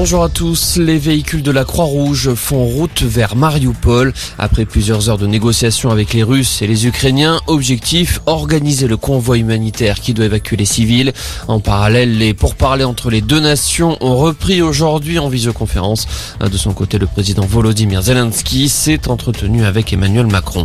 Bonjour à tous. Les véhicules de la Croix-Rouge font route vers Mariupol. Après plusieurs heures de négociations avec les Russes et les Ukrainiens, objectif, organiser le convoi humanitaire qui doit évacuer les civils. En parallèle, les pourparlers entre les deux nations ont repris aujourd'hui en visioconférence. De son côté, le président Volodymyr Zelensky s'est entretenu avec Emmanuel Macron.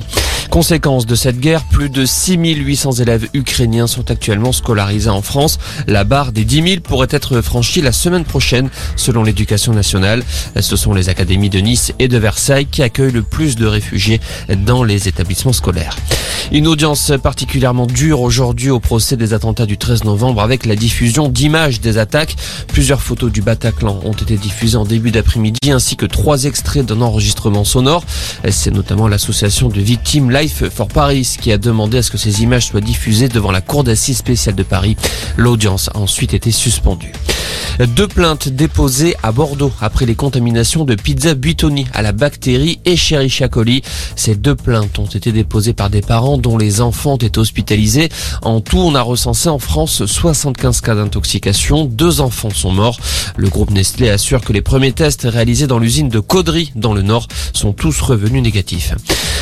Conséquence de cette guerre, plus de 6800 élèves ukrainiens sont actuellement scolarisés en France. La barre des 10 000 pourrait être franchie la semaine prochaine selon l'éducation nationale. Ce sont les académies de Nice et de Versailles qui accueillent le plus de réfugiés dans les établissements scolaires. Une audience particulièrement dure aujourd'hui au procès des attentats du 13 novembre avec la diffusion d'images des attaques. Plusieurs photos du Bataclan ont été diffusées en début d'après-midi ainsi que trois extraits d'un enregistrement sonore. C'est notamment l'association de victimes Life for Paris qui a demandé à ce que ces images soient diffusées devant la cour d'assises spéciale de Paris. L'audience a ensuite été suspendue. Deux plaintes déposées à Bordeaux après les contaminations de pizza Buitoni à la bactérie Escherichia coli. Ces deux plaintes ont été déposées par des parents dont les enfants étaient hospitalisés. En tout, on a recensé en France 75 cas d'intoxication. Deux enfants sont morts. Le groupe Nestlé assure que les premiers tests réalisés dans l'usine de Caudry dans le Nord sont tous revenus négatifs.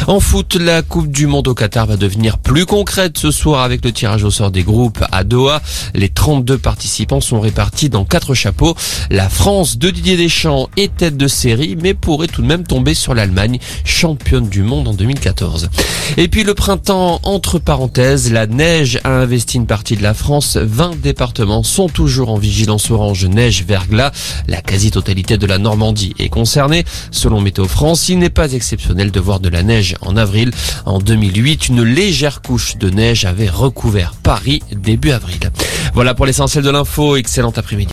En foot, la Coupe du Monde au Qatar va devenir plus concrète ce soir avec le tirage au sort des groupes à Doha. Les 32 participants sont répartis dans quatre chapeaux. La France de Didier Deschamps est tête de série, mais pourrait tout de même tomber sur l'Allemagne, championne du monde en 2014. Et puis le printemps, entre parenthèses, la neige a investi une partie de la France. 20 départements sont toujours en vigilance orange neige verglas. La quasi-totalité de la Normandie est concernée. Selon Météo France, il n'est pas exceptionnel de voir de la neige en avril. En 2008, une légère couche de neige avait recouvert Paris début avril. Voilà pour l'essentiel de l'info. Excellent après-midi.